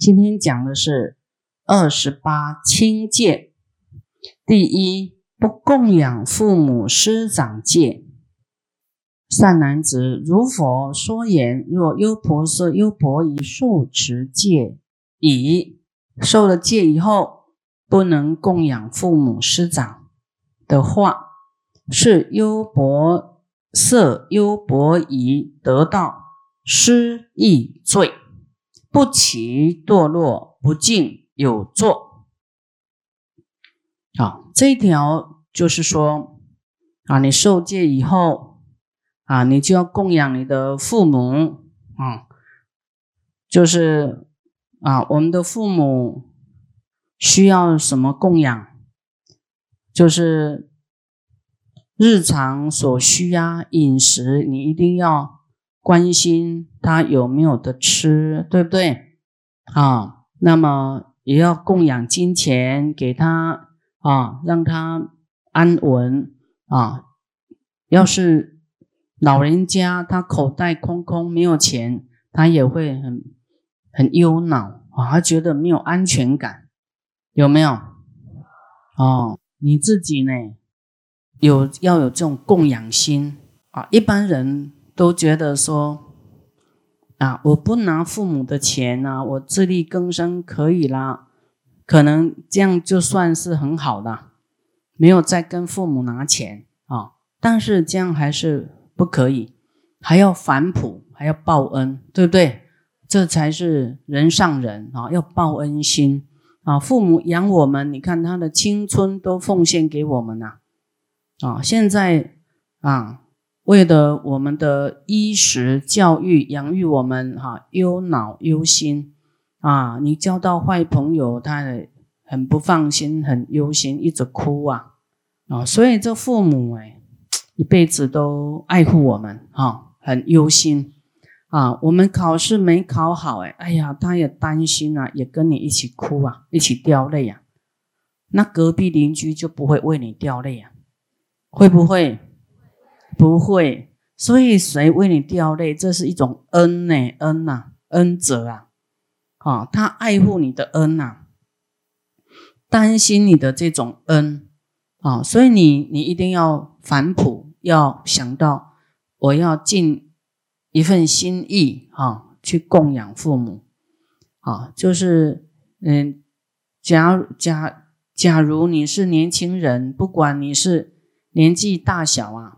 今天讲的是二十八轻戒。第一，不供养父母师长戒。善男子，如佛说言：若优婆塞、优婆夷受持戒已，受了戒以后，不能供养父母师长的话，是优婆塞、优婆夷得到失意罪。不起堕落，不敬有作。好，这一条就是说，啊，你受戒以后，啊，你就要供养你的父母，啊，就是啊，我们的父母需要什么供养，就是日常所需啊，饮食你一定要。关心他有没有的吃，对不对？啊，那么也要供养金钱给他啊，让他安稳啊。要是老人家他口袋空空没有钱，他也会很很忧恼啊，他觉得没有安全感，有没有？哦，你自己呢，有要有这种供养心啊，一般人。都觉得说啊，我不拿父母的钱啊，我自力更生可以啦，可能这样就算是很好的，没有再跟父母拿钱啊。但是这样还是不可以，还要反哺，还要报恩，对不对？这才是人上人啊，要报恩心啊。父母养我们，你看他的青春都奉献给我们呐，啊，现在啊。为了我们的衣食教育养育我们哈，忧恼忧心啊！你交到坏朋友，他很不放心，很忧心，一直哭啊啊！所以这父母哎，一辈子都爱护我们哈，很忧心啊！我们考试没考好哎，哎呀，他也担心啊，也跟你一起哭啊，一起掉泪呀。那隔壁邻居就不会为你掉泪啊？会不会？不会，所以谁为你掉泪，这是一种恩呢？恩呐，恩泽啊，啊，他爱护你的恩呐，担心你的这种恩啊，所以你你一定要反哺，要想到我要尽一份心意啊，去供养父母啊，就是嗯，假假假如你是年轻人，不管你是年纪大小啊。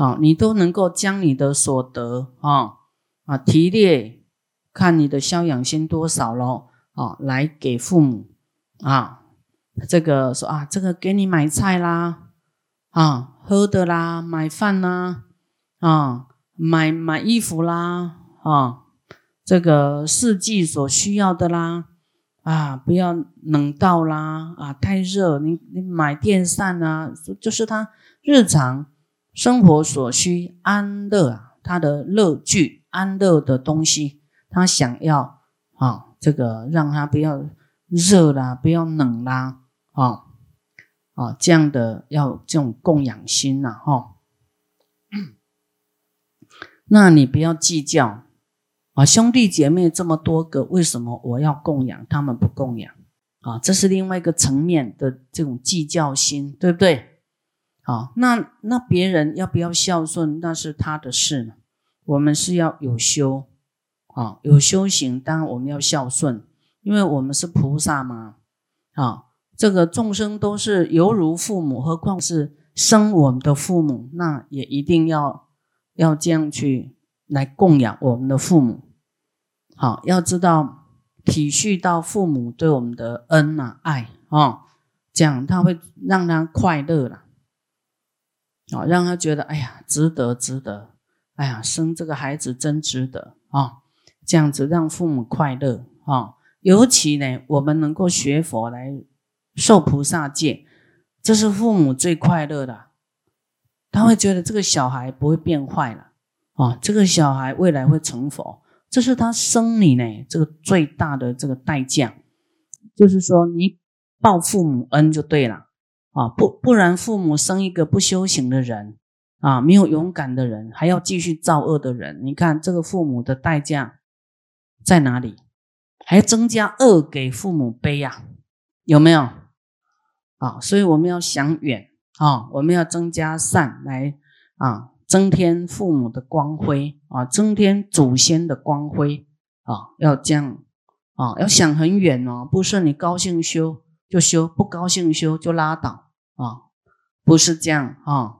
啊，你都能够将你的所得啊啊提列，看你的孝养心多少咯，啊，来给父母啊，这个说啊，这个给你买菜啦，啊，喝的啦，买饭啦，啊，买买衣服啦，啊，这个四季所需要的啦，啊，不要冷到啦，啊，太热，你你买电扇啊，就是他日常。生活所需安乐啊，他的乐具安乐的东西，他想要啊，这个让他不要热啦，不要冷啦，啊啊，这样的要这种供养心呐，哈。那你不要计较啊，兄弟姐妹这么多个，为什么我要供养他们不供养啊？这是另外一个层面的这种计较心，对不对？啊，那那别人要不要孝顺，那是他的事呢。我们是要有修，啊，有修行，当然我们要孝顺，因为我们是菩萨嘛。啊，这个众生都是犹如父母，何况是生我们的父母，那也一定要要这样去来供养我们的父母。好，要知道体恤到父母对我们的恩呐爱啊，这样他会让他快乐了。啊，让他觉得哎呀，值得，值得，哎呀，生这个孩子真值得啊！这样子让父母快乐啊，尤其呢，我们能够学佛来受菩萨戒，这是父母最快乐的。他会觉得这个小孩不会变坏了啊，这个小孩未来会成佛，这是他生你呢这个最大的这个代价，就是说你报父母恩就对了。啊，不不然，父母生一个不修行的人，啊，没有勇敢的人，还要继续造恶的人，你看这个父母的代价在哪里？还增加恶给父母背呀？有没有？啊，所以我们要想远啊，我们要增加善来啊，增添父母的光辉啊，增添祖先的光辉啊，要这样啊，要想很远哦，不是你高兴修就修，不高兴修就拉倒啊，不是这样啊。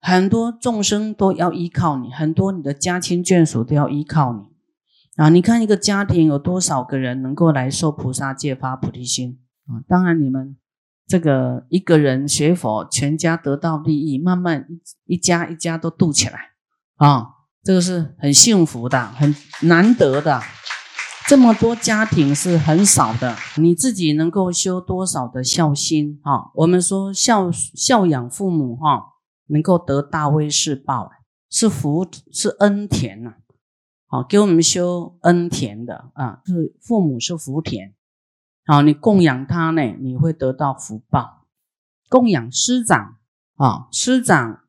很多众生都要依靠你，很多你的家亲眷属都要依靠你啊！你看一个家庭有多少个人能够来受菩萨戒发菩提心啊？当然，你们这个一个人学佛，全家得到利益，慢慢一家一家都度起来啊！这个是很幸福的，很难得的。这么多家庭是很少的，你自己能够修多少的孝心啊？我们说孝孝养父母哈。能够得大威士报，是福是恩田呐，好给我们修恩田的啊，是父母是福田，好你供养他呢，你会得到福报。供养师长啊，师长，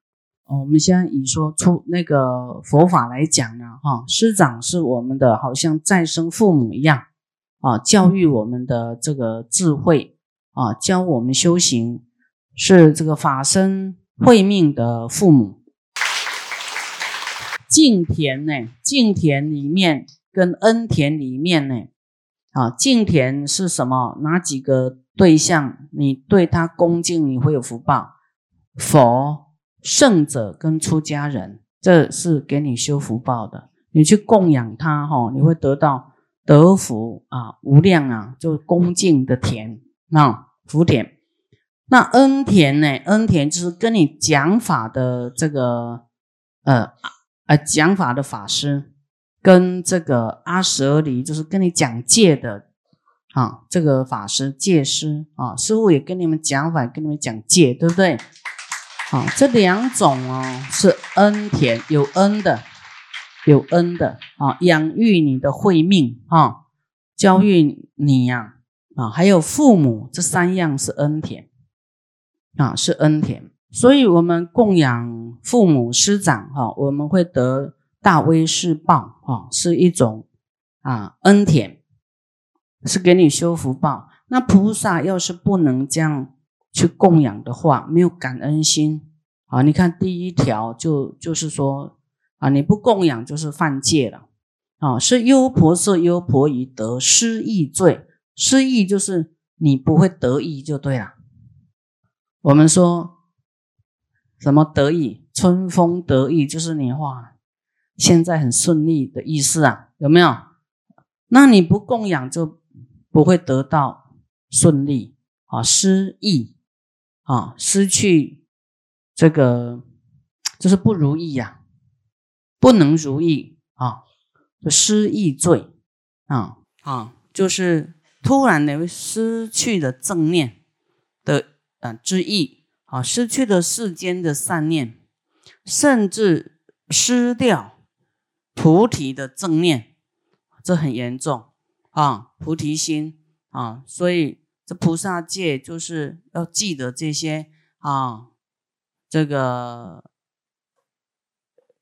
我们现在以说出那个佛法来讲呢，哈，师长是我们的好像再生父母一样啊，教育我们的这个智慧啊，教我们修行，是这个法身。慧命的父母，敬田呢？敬田里面跟恩田里面呢？啊，敬田是什么？哪几个对象？你对他恭敬，你会有福报。佛、圣者跟出家人，这是给你修福报的。你去供养他，哈，你会得到德福啊，无量啊，就恭敬的田啊，福田。那恩田呢？恩田就是跟你讲法的这个呃呃讲法的法师，跟这个阿舍离就是跟你讲戒的啊，这个法师戒师啊，师傅也跟你们讲法，跟你们讲戒，对不对？啊，这两种哦是恩田，有恩的，有恩的啊，养育你的慧命啊，教育你呀啊，还有父母这三样是恩田。啊，是恩田，所以我们供养父母师长哈，我们会得大威士报哈，是一种啊恩田，是给你修福报。那菩萨要是不能这样去供养的话，没有感恩心啊。你看第一条就就是说啊，你不供养就是犯戒了啊，是优婆塞优婆夷得失意罪，失意就是你不会得意就对了。我们说什么得意？春风得意就是你话，现在很顺利的意思啊？有没有？那你不供养就不会得到顺利啊，失意啊，失去这个就是不如意呀，不能如意啊，就失意罪啊啊，就是突然的失去了正念的。啊，之意啊，失去了世间的善念，甚至失掉菩提的正念，这很严重啊，菩提心啊，所以这菩萨戒就是要记得这些啊，这个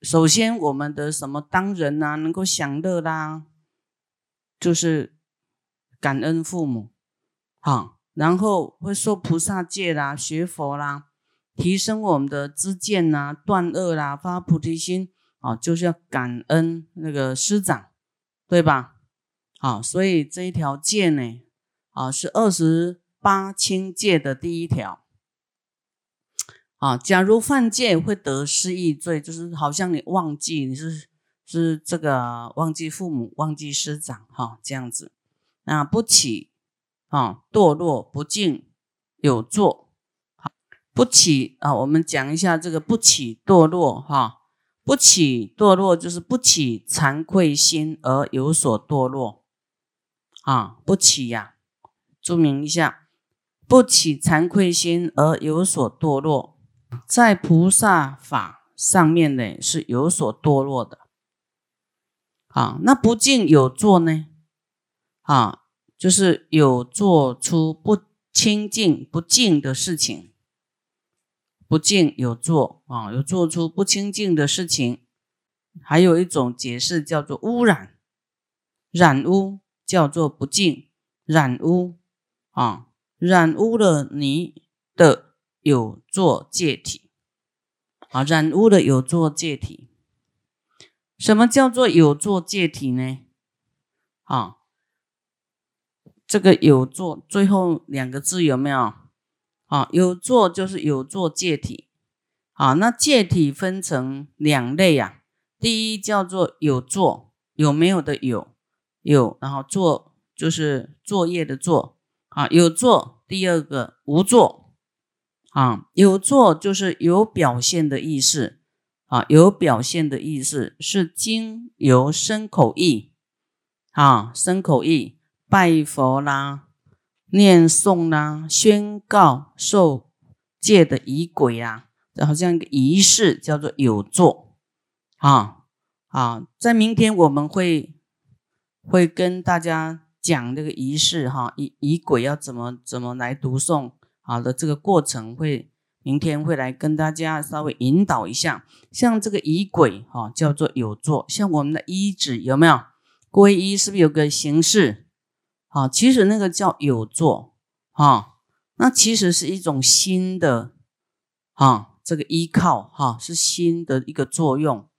首先我们的什么当人呐，能够享乐啦，就是感恩父母啊。然后会受菩萨戒啦，学佛啦，提升我们的知见呐，断恶啦，发菩提心啊，就是要感恩那个师长，对吧？好，所以这一条戒呢，啊，是二十八轻戒的第一条。啊，假如犯戒会得失忆罪，就是好像你忘记你是是这个忘记父母，忘记师长，哈，这样子，那不起。啊，堕落不敬有作，不起啊！我们讲一下这个不起堕落哈，不起堕落就是不起惭愧心而有所堕落啊，不起呀，注明一下，不起惭愧心而有所堕落，在菩萨法上面呢是有所堕落的啊。那不敬有作呢？啊。就是有做出不清净、不净的事情，不净有做啊，有做出不清净的事情。还有一种解释叫做污染、染污、叫做不净染污啊，染污了你的有作界体啊，染污了有作界体。什么叫做有作界体呢？啊，这个有作最后两个字有没有？啊，有作就是有作界体。啊，那界体分成两类呀。第一叫做有作，有没有的有，有，然后作就是作业的作。啊，有作。第二个无作。啊，有作就是有表现的意思。啊，有表现的意思是经由身口意。啊，身口意拜佛啦、念诵啦、宣告受戒的仪轨啊，好像一个仪式叫做有作啊啊，在明天我们会会跟大家讲这个仪式哈，仪仪轨要怎么怎么来读诵好的这个过程会，明天会来跟大家稍微引导一下，像这个仪轨哈叫做有座，像我们的衣指有没有？皈依是不是有个形式？啊，其实那个叫有座，啊，那其实是一种新的，啊，这个依靠，哈，是新的一个作用，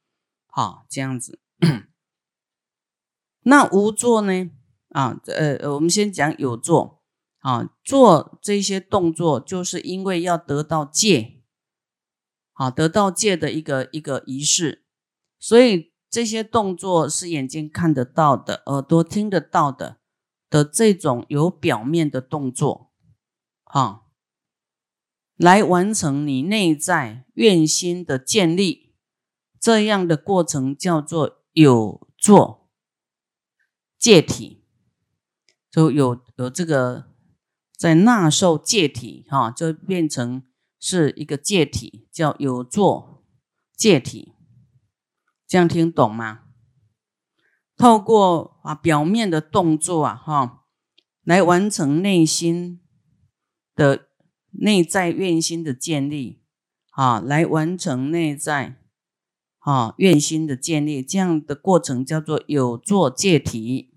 好，这样子。那无座呢？啊，呃，我们先讲有做，啊，做这些动作，就是因为要得到戒，好，得到戒的一个一个仪式，所以。这些动作是眼睛看得到的，耳朵听得到的的这种有表面的动作，啊，来完成你内在愿心的建立，这样的过程叫做有做戒体，就有有这个在纳受戒体，哈，就变成是一个戒体，叫有作戒体。这样听懂吗？透过啊表面的动作啊哈，来完成内心的内在愿心的建立啊，来完成内在啊愿心的建立，这样的过程叫做有作戒体。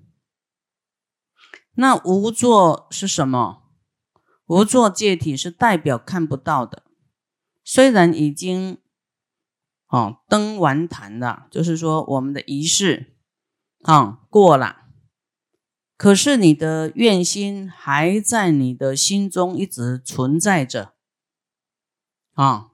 那无作是什么？无作戒体是代表看不到的，虽然已经。哦，登完坛了，就是说我们的仪式啊过了，可是你的愿心还在你的心中一直存在着啊。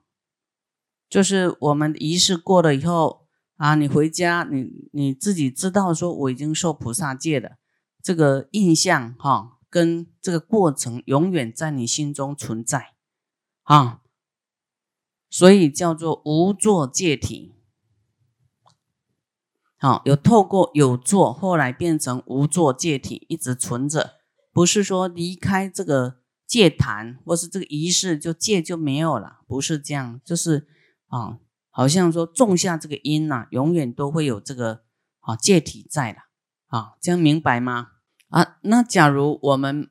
就是我们仪式过了以后啊，你回家，你你自己知道说我已经受菩萨戒了，这个印象哈，跟这个过程永远在你心中存在啊。所以叫做无作界体，好，有透过有作，后来变成无作界体，一直存着，不是说离开这个戒坛或是这个仪式就戒就没有了，不是这样，就是啊，好像说种下这个因呐，永远都会有这个啊戒体在的啊，这样明白吗？啊，那假如我们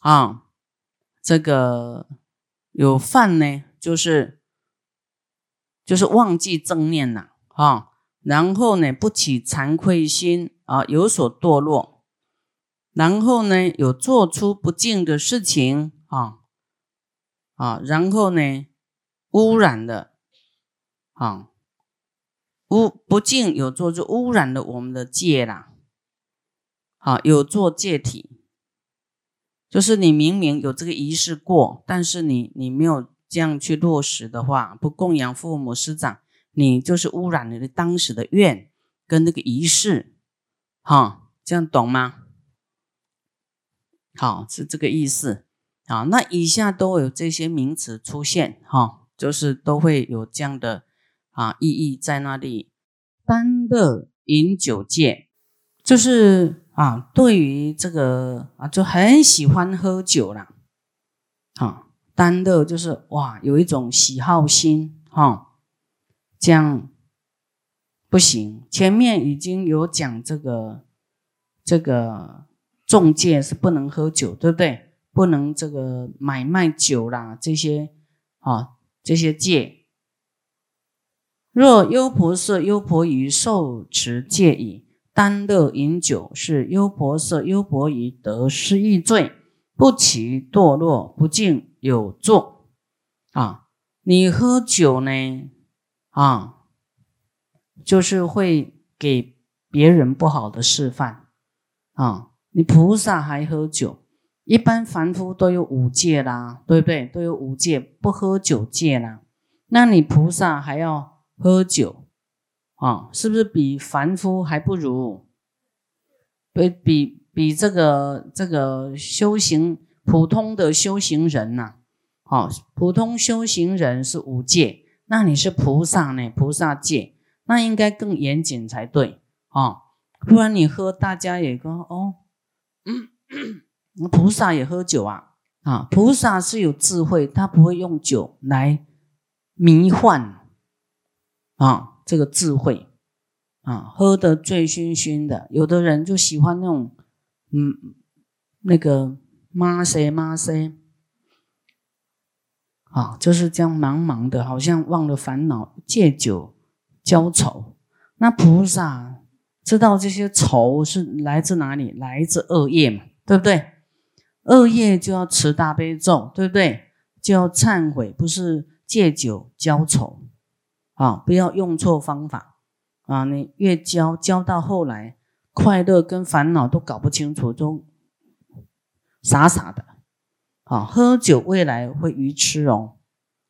啊这个有犯呢，就是。就是忘记正念了啊，然后呢不起惭愧心啊，有所堕落，然后呢有做出不敬的事情啊啊，然后呢污染了啊污不敬有做就污染了我们的戒啦，啊有做戒体，就是你明明有这个仪式过，但是你你没有。这样去落实的话，不供养父母师长，你就是污染你的当时的愿跟那个仪式，哈，这样懂吗？好，是这个意思。好，那以下都有这些名词出现，哈，就是都会有这样的啊意义在那里。单的饮酒戒，就是啊，对于这个啊，就很喜欢喝酒了，啊。单乐就是哇，有一种喜好心哈，这样不行。前面已经有讲这个这个中介是不能喝酒，对不对？不能这个买卖酒啦，这些啊这些戒。若优婆塞、优婆夷受持戒已，单乐饮酒，是优婆塞、优婆夷得失意罪，不起堕落，不敬有作。啊，你喝酒呢？啊，就是会给别人不好的示范。啊，你菩萨还喝酒？一般凡夫都有五戒啦，对不对？都有五戒，不喝酒戒啦。那你菩萨还要喝酒？啊，是不是比凡夫还不如？比比比这个这个修行普通的修行人呐，好，普通修行人是五戒，那你是菩萨呢？菩萨戒那应该更严谨才对啊，不然你喝，大家也跟哦，菩萨也喝酒啊啊，菩萨是有智慧，他不会用酒来迷幻啊。这个智慧啊，喝得醉醺醺的，有的人就喜欢那种，嗯，那个妈塞妈塞，啊，就是这样茫茫的，好像忘了烦恼，借酒浇愁。那菩萨知道这些愁是来自哪里？来自恶业嘛，对不对？恶业就要持大悲咒，对不对？就要忏悔，不是借酒浇愁。啊，不要用错方法啊！你越教教到后来，快乐跟烦恼都搞不清楚，都傻傻的。啊，喝酒未来会愚痴哦，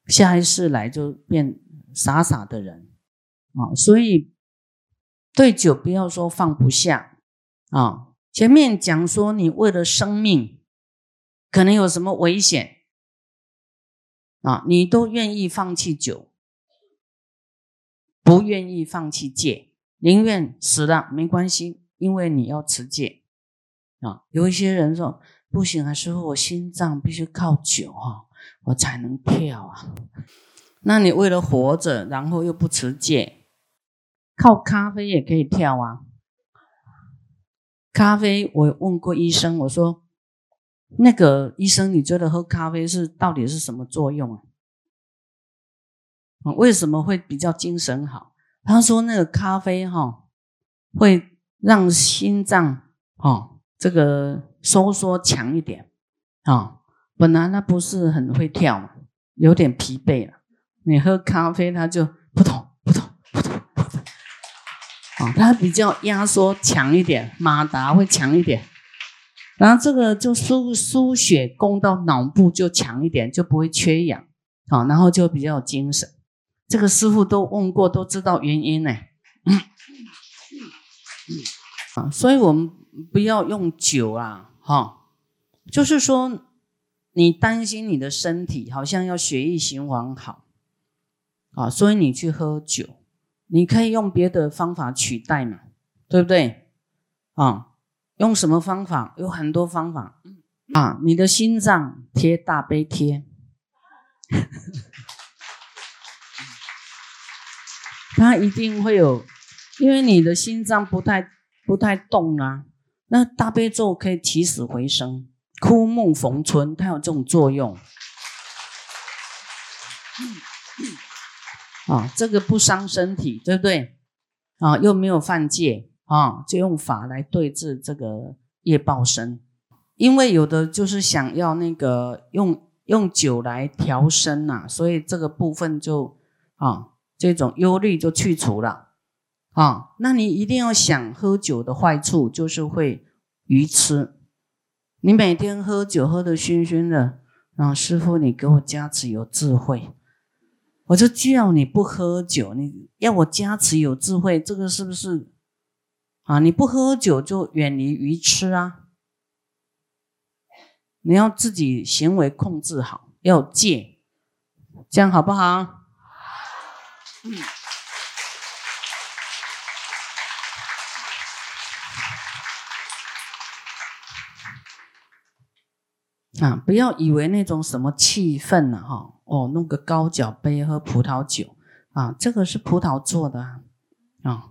下一世来就变傻傻的人啊！所以对酒不要说放不下啊。前面讲说你为了生命，可能有什么危险啊，你都愿意放弃酒。不愿意放弃戒，宁愿死了没关系，因为你要持戒啊。有一些人说不行啊，师傅，我心脏必须靠酒哈，我才能跳啊。那你为了活着，然后又不持戒，靠咖啡也可以跳啊。咖啡，我问过医生，我说那个医生，你觉得喝咖啡是到底是什么作用啊？为什么会比较精神好？他说那个咖啡哈会让心脏哈这个收缩强一点啊。本来他不是很会跳嘛，有点疲惫了。你喝咖啡，他就扑通扑通扑通扑通啊，它比较压缩强一点，马达会强一点，然后这个就输输血供到脑部就强一点，就不会缺氧啊，然后就比较有精神。这个师傅都问过，都知道原因呢。啊，所以我们不要用酒啊，哈，就是说你担心你的身体好像要血液循环好，啊，所以你去喝酒，你可以用别的方法取代嘛，对不对？啊，用什么方法？有很多方法啊，你的心脏贴大悲贴。它一定会有，因为你的心脏不太不太动啊。那大悲咒可以起死回生，枯木逢春，它有这种作用。啊，这个不伤身体，对不对？啊，又没有犯戒啊，就用法来对治这个业报身。因为有的就是想要那个用用酒来调身呐，所以这个部分就啊。这种忧虑就去除了啊！那你一定要想喝酒的坏处，就是会愚痴。你每天喝酒喝得醺醺的，然后师傅你给我加持有智慧，我就叫你不喝酒，你要我加持有智慧，这个是不是啊？你不喝酒就远离愚痴啊！你要自己行为控制好，要戒，这样好不好？啊，不要以为那种什么气氛呢，哈，哦，弄个高脚杯喝葡萄酒啊，这个是葡萄做的啊。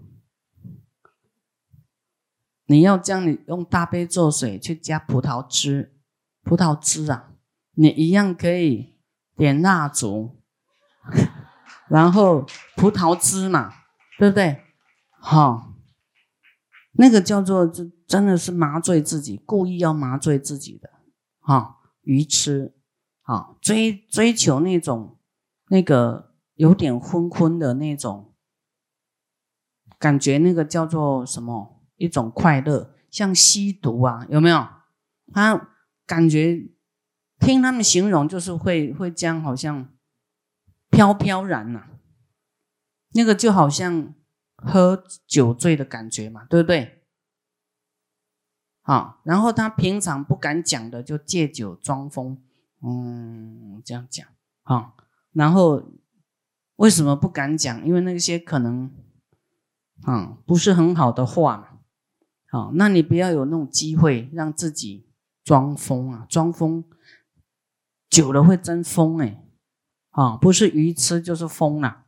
你要将你用大杯做水去加葡萄汁，葡萄汁啊，你一样可以点蜡烛。然后葡萄汁嘛，对不对？好，那个叫做真真的是麻醉自己，故意要麻醉自己的，哈，愚痴，啊，追追求那种那个有点昏昏的那种感觉，那个叫做什么？一种快乐，像吸毒啊，有没有？他感觉听他们形容，就是会会这样，好像飘飘然呐，那个就好像。喝酒醉的感觉嘛，对不对？好，然后他平常不敢讲的，就借酒装疯，嗯，这样讲啊。然后为什么不敢讲？因为那些可能，啊，不是很好的话嘛。好，那你不要有那种机会让自己装疯啊，装疯久了会真疯哎。啊，不是鱼吃就是疯了。